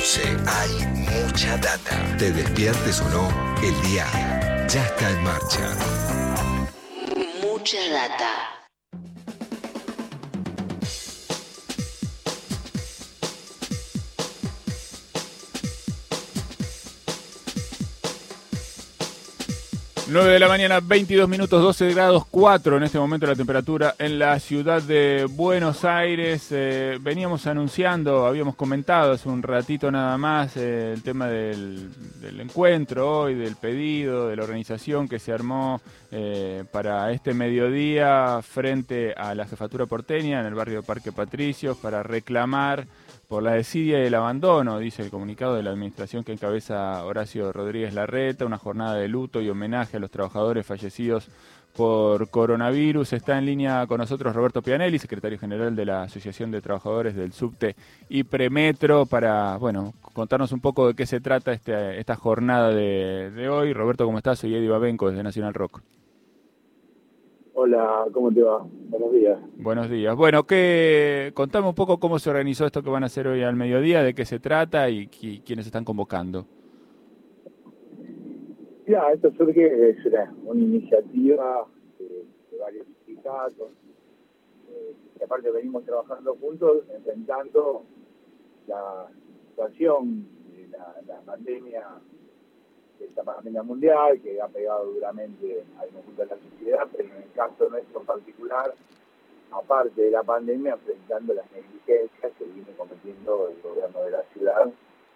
11 hay mucha data. Te despiertes o no, el día ya está en marcha. Mucha data. 9 de la mañana, 22 minutos, 12 grados 4 en este momento la temperatura en la ciudad de Buenos Aires. Eh, veníamos anunciando, habíamos comentado hace un ratito nada más eh, el tema del, encuentro hoy, del pedido, de la organización que se armó eh, para este mediodía frente a la jefatura porteña en el barrio Parque Patricios para reclamar por la desidia y el abandono, dice el comunicado de la administración que encabeza Horacio Rodríguez Larreta, una jornada de luto y homenaje a los trabajadores fallecidos por coronavirus. Está en línea con nosotros Roberto Pianelli, secretario general de la Asociación de Trabajadores del Subte y Premetro, para bueno, contarnos un poco de qué se trata este, esta jornada de, de hoy. Roberto, ¿cómo estás? Soy Eddie Babenco desde Nacional Rock. Hola, ¿cómo te va? Buenos días. Buenos días. Bueno, que contame un poco cómo se organizó esto que van a hacer hoy al mediodía, de qué se trata y, quiénes están convocando. Ya, esto surge, es una, iniciativa de, varios sindicatos, eh, que aparte venimos trabajando juntos, enfrentando la situación de la pandemia esta pandemia mundial que ha pegado duramente al conjunto de la sociedad, pero en el caso nuestro en particular, aparte de la pandemia, enfrentando las negligencias que viene cometiendo el gobierno de la ciudad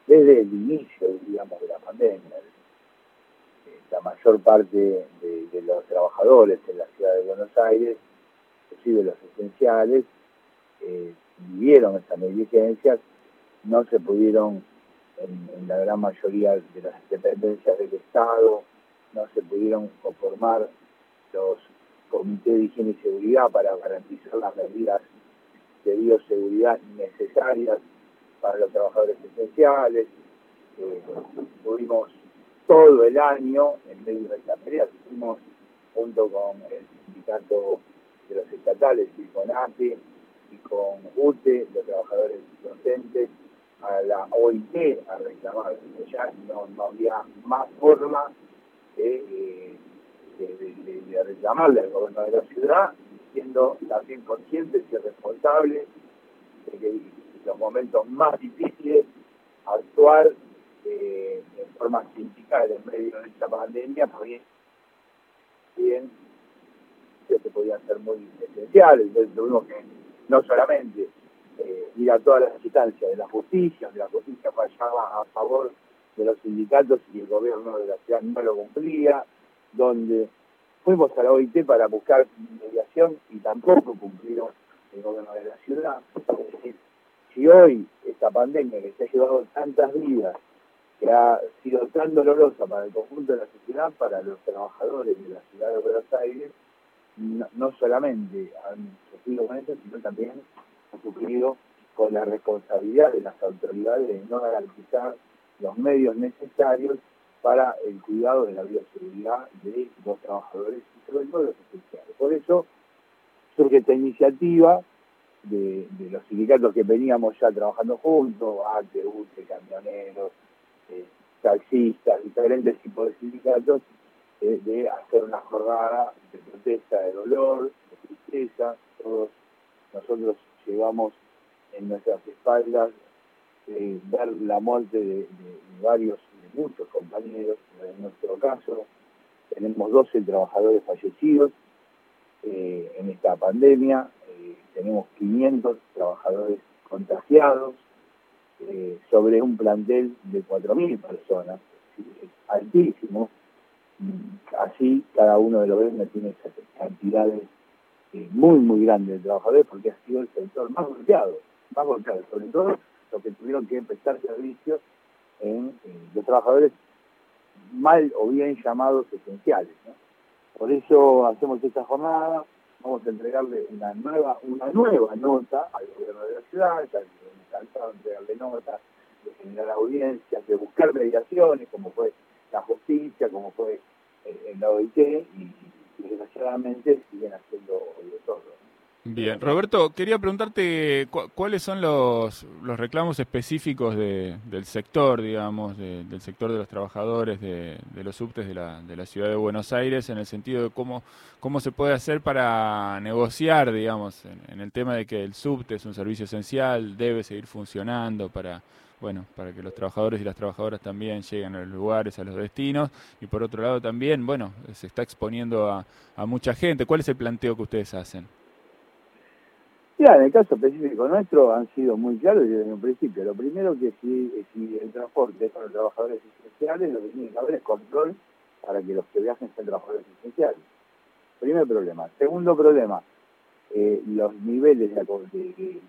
desde el inicio, digamos, de la pandemia. La mayor parte de, los trabajadores en la ciudad de Buenos Aires, inclusive los esenciales, eh, vivieron estas negligencias, no se pudieron en, la gran mayoría de las dependencias del Estado, no se pudieron conformar los comités de higiene y seguridad para garantizar las medidas de bioseguridad necesarias para los trabajadores esenciales. Eh, tuvimos todo el año en medio de esta pelea, estuvimos junto con el sindicato de los estatales y con ATE y con UTE, los trabajadores docentes, a la OIT a reclamar, ya no, había más forma de, reclamarle al gobierno de la ciudad, siendo también conscientes y responsables de que en los momentos más difíciles actuar eh, en forma sindical en medio de esta pandemia, pues bien, que podían ser muy esenciales, tuvimos que no solamente eh, ir a todas las instancias de la justicia, de la justicia fallaba a favor de los sindicatos y el gobierno de la ciudad no lo cumplía, donde fuimos a la OIT para buscar mediación y tampoco cumplieron el gobierno de la ciudad. Es decir, si hoy esta pandemia que se ha llevado tantas vidas, que ha sido tan dolorosa para el conjunto de la sociedad, para los trabajadores de la ciudad de Buenos Aires, no, no solamente han sufrido con eso, sino también cumplido con la responsabilidad de las autoridades de no garantizar los medios necesarios para el cuidado de la bioseguridad de los trabajadores y sobre todo los esenciales. Por eso surge esta iniciativa de, los sindicatos que veníamos ya trabajando juntos, ATE, UTE, camioneros, eh, taxistas, diferentes tipos de sindicatos, eh, de hacer una jornada de protesta, de dolor, de tristeza. Todos nosotros llevamos en nuestras espaldas eh, ver la muerte de, varios, de muchos compañeros. En nuestro caso, tenemos 12 trabajadores fallecidos eh, en esta pandemia, eh, tenemos 500 trabajadores contagiados sobre un plantel de 4.000 personas, es altísimo. Así, cada uno de los gremios tiene cantidades muy, muy grande de trabajadores porque ha sido el sector más golpeado, más golpeado, sobre todo los que tuvieron que prestar servicios en, los trabajadores mal o bien llamados esenciales. Por eso hacemos esta jornada, vamos a entregarle una nueva, una nueva nota al gobierno de la ciudad, ya cansado de entregarle notas, de generar audiencias, de buscar mediaciones, como fue la justicia, como fue el, la OIT, y desgraciadamente siguen haciendo de todo. Bien, Roberto, quería preguntarte cuáles son los, los reclamos específicos de, del sector, digamos, del sector de los trabajadores de, los subtes de la, de la ciudad de Buenos Aires, en el sentido de cómo, cómo se puede hacer para negociar, digamos, en, el tema de que el subte es un servicio esencial, debe seguir funcionando para, bueno, para que los trabajadores y las trabajadoras también lleguen a los lugares, a los destinos, y por otro lado también, bueno, se está exponiendo a, a mucha gente. ¿Cuál es el planteo que ustedes hacen? Ya, en el caso específico nuestro han sido muy claros desde un principio. Lo primero que si, si el transporte es para los trabajadores esenciales, lo que tiene que haber es control para que los que viajen sean trabajadores esenciales. Primer problema. Segundo problema, eh, los niveles de,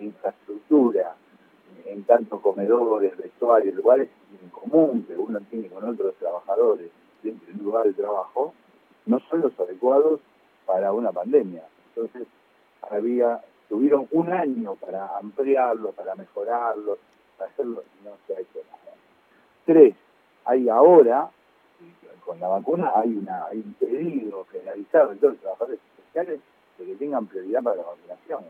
infraestructura en tanto comedores, vestuarios, lugares en común que uno tiene con otros trabajadores dentro del lugar de trabajo, no son los adecuados para una pandemia. Entonces, había tuvieron un año para ampliarlo, para mejorarlo, para hacerlo, no se ha hecho nada. Tres, hay ahora, con la vacuna, hay, una, hay un pedido generalizado de todos los trabajadores especiales de que tengan prioridad para la vacunación.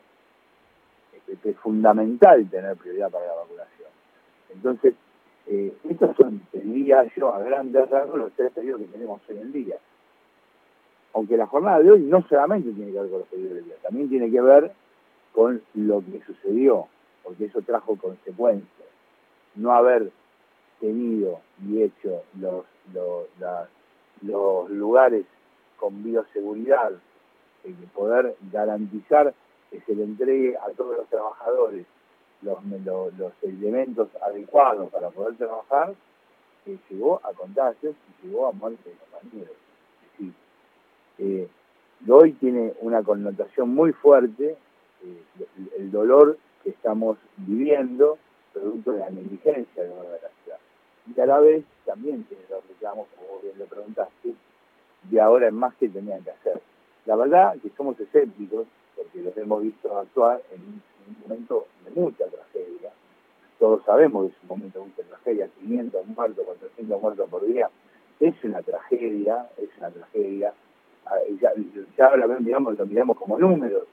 Es, es fundamental tener prioridad para la vacunación. Entonces, eh, estos son, diría yo, a grandes rasgos, los tres pedidos que tenemos hoy en día. Aunque la jornada de hoy no solamente tiene que ver con los pedidos del día, también tiene que ver con lo que sucedió, porque eso trajo consecuencias. No haber tenido y hecho los, los, lugares con bioseguridad, y poder garantizar que se le entregue a todos los trabajadores los, elementos adecuados para poder trabajar, que llegó a contagios y llegó a muerte de compañeros. Eh, hoy tiene una connotación muy fuerte eh, el dolor que estamos viviendo producto de la negligencia de la ciudad. Y a la vez también tiene los reclamos, como bien lo preguntaste, de ahora en más que tenían que hacer. La verdad que somos escépticos, porque los hemos visto actuar en un, momento de mucha tragedia. Todos sabemos que es un momento de mucha tragedia, 500 muertos, 400 muertos por día. Es una tragedia, es una tragedia. Ah, ya, ya ahora digamos, lo miramos como números,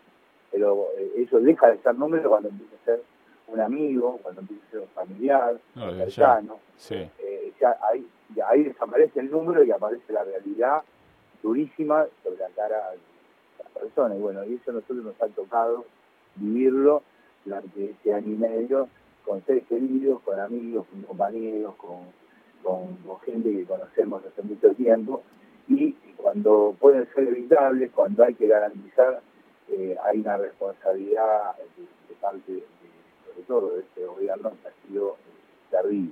pero eh, eso deja de ser número cuando empieza a ser un amigo, cuando empieza a ser un familiar, un cercano. Eh, ya, ahí, ahí desaparece el número y aparece la realidad durísima sobre la cara personas. Y bueno, y eso a nosotros nos ha tocado vivirlo durante este año y medio con seres queridos, con amigos, con compañeros, con, gente que conocemos hace mucho tiempo. Y cuando pueden ser evitables, cuando hay que garantizar eh, hay una responsabilidad de, parte, de, sobre todo de este gobierno, que ha sido eh, terrible.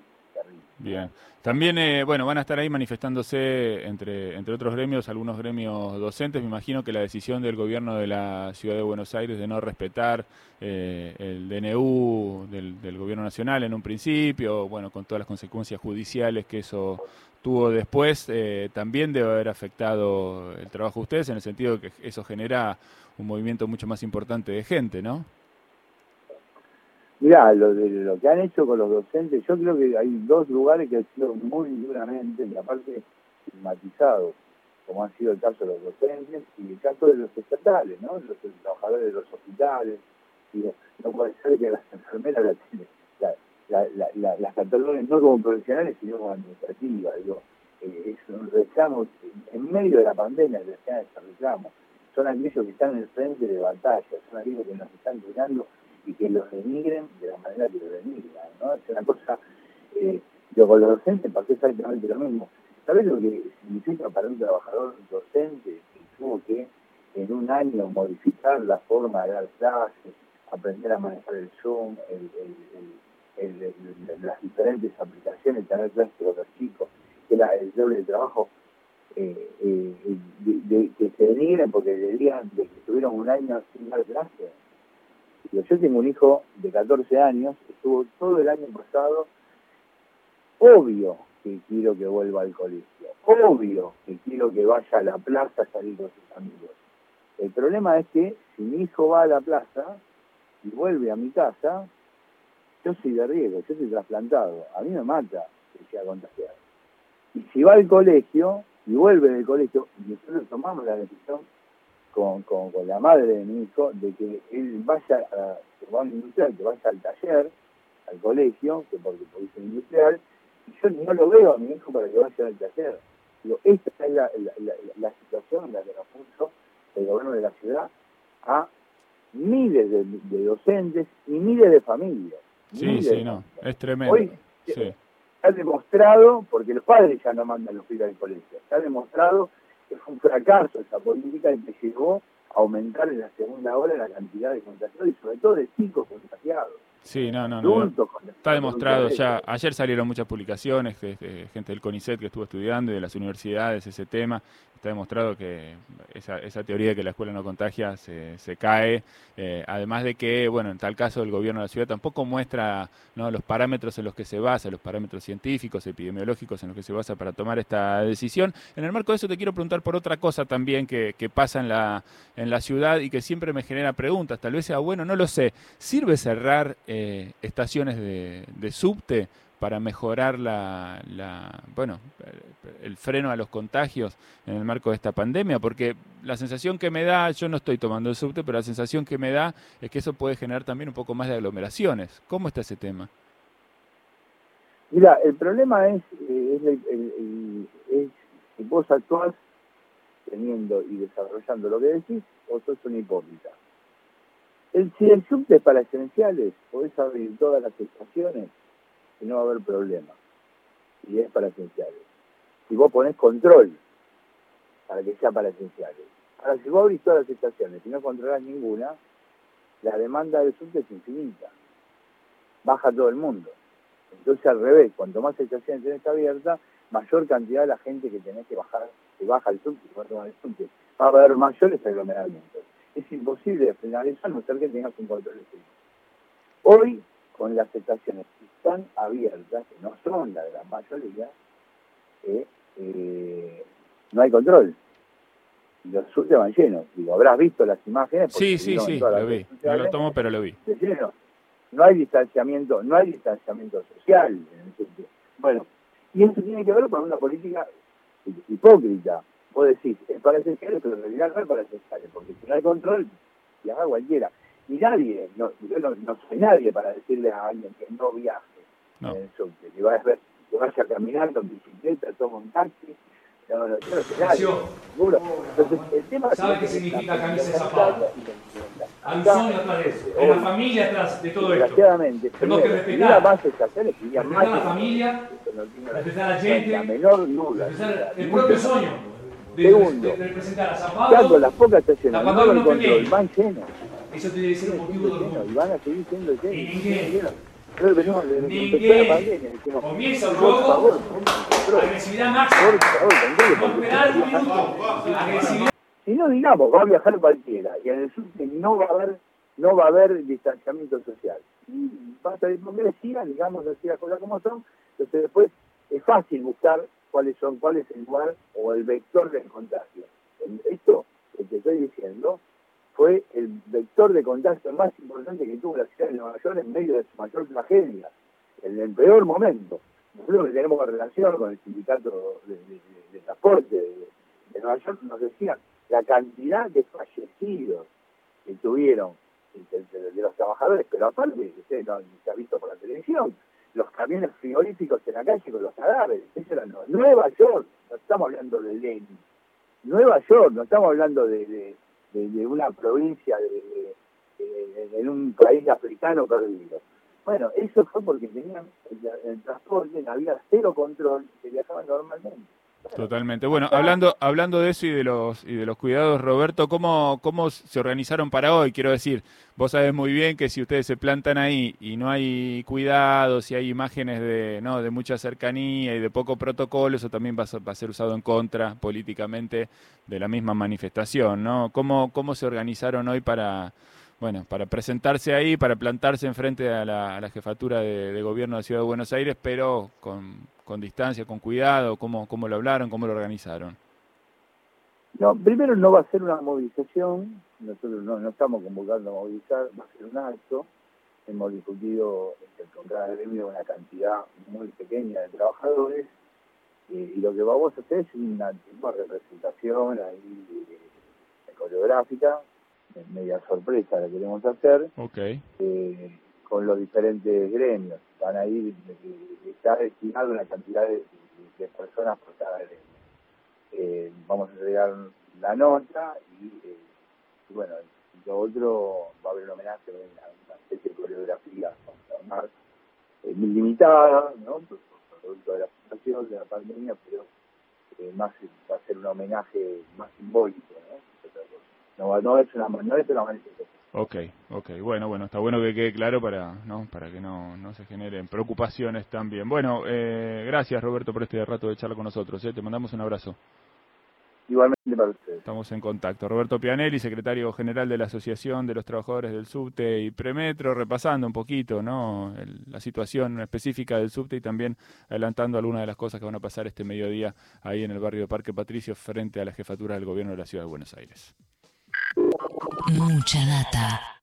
Bien. También, eh, bueno, van a estar ahí manifestándose, entre, entre otros gremios, algunos gremios docentes. Me imagino que la decisión del gobierno de la Ciudad de Buenos Aires de no respetar el DNU del, gobierno nacional en un principio, bueno, con todas las consecuencias judiciales que eso tuvo después, también debe haber afectado el trabajo de ustedes, en el sentido que eso genera un movimiento mucho más importante de gente, ¿no? Mirá, lo, de, lo que han hecho con los docentes, yo creo que hay dos lugares que han sido muy duramente, y aparte estigmatizados, como ha sido el caso de los docentes y el caso de los estatales, ¿no? Los, trabajadores de los hospitales. No puede ser que las enfermeras la tienen, las catalogan no como profesionales, sino como administrativas. Digo, eh, es un reclamo, en medio de la pandemia, que reclamo son aquellos que están en el frente de batalla, son aquellos que nos están cuidando y que los denigren de la manera que los denigran, ¿no? Es una cosa, con los docentes pasé exactamente lo mismo. ¿Sabes lo que significa para un trabajador docente que tuvo que en un año modificar la forma de dar clases, aprender a manejar el Zoom, las diferentes aplicaciones, tener clases con los chicos, que era el doble de trabajo? Eh, eh, que se denigren porque le digan de que estuvieron un año sin dar clase. Yo tengo un hijo de 14 años, estuvo todo el año pasado, obvio que quiero que vuelva al colegio, obvio que quiero que vaya a la plaza a salir con sus amigos. El problema es que si mi hijo va a la plaza y vuelve a mi casa, yo soy de riesgo, yo soy trasplantado, a mí me mata que sea contagiado. Y si va al colegio, y vuelve del colegio, nosotros tomamos la decisión con, la madre de mi hijo de que él vaya a, a un industrial, que vaya al taller, al colegio, que porque, porque es industrial, yo no lo veo a mi hijo para que vaya al taller. Digo, esta es la, la, la, la situación en la que nos puso el gobierno de la ciudad a miles de, de docentes y miles de familias. Sí, miles sí, no, es tremendo. Hoy Sí. ha demostrado, porque los padres ya no mandan los pibes al colegio, se ha demostrado que fue un fracaso esa política y que llegó a aumentar en la segunda hora la cantidad de contagiados y sobre todo de chicos contagiados. Sí, no, no, no. adultos. Está demostrado ya. Ayer salieron muchas publicaciones, gente del CONICET que estuvo estudiando y de las universidades ese tema. Está demostrado que esa, teoría de que la escuela no contagia se, cae. Eh, además de que, bueno, en tal caso el gobierno de la ciudad tampoco muestra los parámetros en los que se basa, los parámetros científicos, epidemiológicos en los que se basa para tomar esta decisión. En el marco de eso te quiero preguntar por otra cosa también que, pasa en la, en la ciudad y que siempre me genera preguntas. Tal vez sea bueno, no lo sé. ¿Sirve cerrar eh, estaciones de subte para mejorar la, la, bueno, el freno a los contagios en el marco de esta pandemia, porque la sensación que me da, yo no estoy tomando el subte, pero la sensación que me da es que eso puede generar también un poco más de aglomeraciones. ¿Cómo está ese tema? Mira, el problema es, eh, es, es vos actuás teniendo y desarrollando lo que decís o sos un hipócrita. El, si el subte es para esenciales, podés abrir todas las estaciones y no va a haber problema. Y es para esenciales. Si vos ponés control para que sea para esenciales. Ahora, si vos abrís todas las estaciones y no controlás ninguna, la demanda del subte es infinita. Baja todo el mundo. Entonces, al revés, cuanto más estaciones tenés abiertas, mayor cantidad de la gente que tenés que bajar, que baja el subte, va a el subte. Va a haber mayores aglomeramientos. Es imposible frenar eso a no ser que tengas un control estricto. Hoy, con las estaciones que están abiertas, que no son la gran mayoría, eh, eh, no hay control. Los subtes van llenos. Digo, habrás visto las imágenes. Sí, sí, sí, lo vi. No lo tomo, pero lo vi. Lleno. No hay distanciamiento, no hay distanciamiento social en el. Bueno, y eso tiene que ver con una política hipócrita. Vos decís, es para pero en realidad no es para porque si no hay control, haga cualquiera. Y nadie, no, yo no, no, soy nadie para decirle a alguien que no viaje no. en el subte, que, vaya, que vaya caminando en bicicleta, toma un taxi. No, no, yo no sé nadie, seguro. Entonces, el tema ¿Sabe qué significa camisa de zapato? De eso, hay una familia atrás de todo esto. Desgraciadamente, Tenemos que respetar más respetar a la familia, respetar a la gente, la menor duda. respetar el propio sueño de, Segundo. de, de representar a Tanto Zapato. las pocas estaciones, no el control, van llenos. Eso tiene que ser un motivo de orgullo. y van a seguir siendo. Y ninguém- llenos. Pero venimos desde que comienza el juego, Agresividad máxima. No esperar un si no minuto. Agresividad. Si no digamos, va a viajar cualquiera, y en el subte no va a haber, no va a haber distanciamiento social. Y basta de hipocresía, digamos así las cosas como son, entonces después es fácil buscar cuáles son, cuál es el lugar o el vector del contagio. Esto que te estoy diciendo fue el vector de contagio más importante que tuvo la ciudad de Nueva York en medio de su mayor tragedia, en el peor momento. Nosotros que tenemos relación con el sindicato de, transporte de, Nueva York nos decían la cantidad de fallecidos que tuvieron de, los trabajadores, pero aparte, usted no se ha visto por la televisión, los camiones frigoríficos en la calle con los cadáveres, eso era Nueva York, no estamos hablando de Lenin, Nueva York, no estamos hablando de, de, una provincia de, en un país africano perdido. Bueno, eso fue porque tenían el, el transporte, había cero control, se viajaban normalmente. Totalmente. Bueno, hablando, hablando de eso y de los y de los cuidados, Roberto, ¿cómo, ¿cómo se organizaron para hoy? Quiero decir, vos sabés muy bien que si ustedes se plantan ahí y no hay cuidados y hay imágenes de, no, de mucha cercanía y de poco protocolo, eso también va a, va a ser usado en contra políticamente de la misma manifestación, ¿no? ¿Cómo, cómo se organizaron hoy para, bueno, para presentarse ahí, para plantarse enfrente a la, jefatura de, gobierno de la Ciudad de Buenos Aires, pero con, con distancia, con cuidado? ¿Cómo, ¿Cómo lo hablaron? ¿Cómo lo organizaron? No, primero no va a ser una movilización, nosotros no, estamos convocando a movilizar, va a ser un acto. Hemos discutido con cada gremio una cantidad muy pequeña de trabajadores eh, y lo que vamos a hacer es una representación ahí coreográfica, media sorpresa la queremos hacer, eh, con los diferentes gremios. Van a ir, está destinado una cantidad de, de personas por cada gremio. Eh, vamos a entregar la nota y, eh, y bueno, lo otro va a haber un homenaje, una, una especie de coreografía muy limitada, ¿no? Por, por producto de la situación, de la pandemia, pero más va a ser un homenaje más simbólico, ¿no? No, no es una, no es una manifestación. Ok, ok, bueno, bueno, está bueno que quede claro para, ¿no? para que no, no se generen preocupaciones también. Bueno, eh, gracias Roberto por este rato de charla con nosotros, ¿eh? te mandamos un abrazo. Igualmente para ustedes. Estamos en contacto. Roberto Pianelli, secretario general de la Asociación de los Trabajadores del Subte y Premetro, repasando un poquito ¿no? El- la situación específica del subte y también adelantando algunas de las cosas que van a pasar este mediodía ahí en el barrio de Parque Patricio frente a la jefatura del gobierno de la ciudad de Buenos Aires. Mucha data.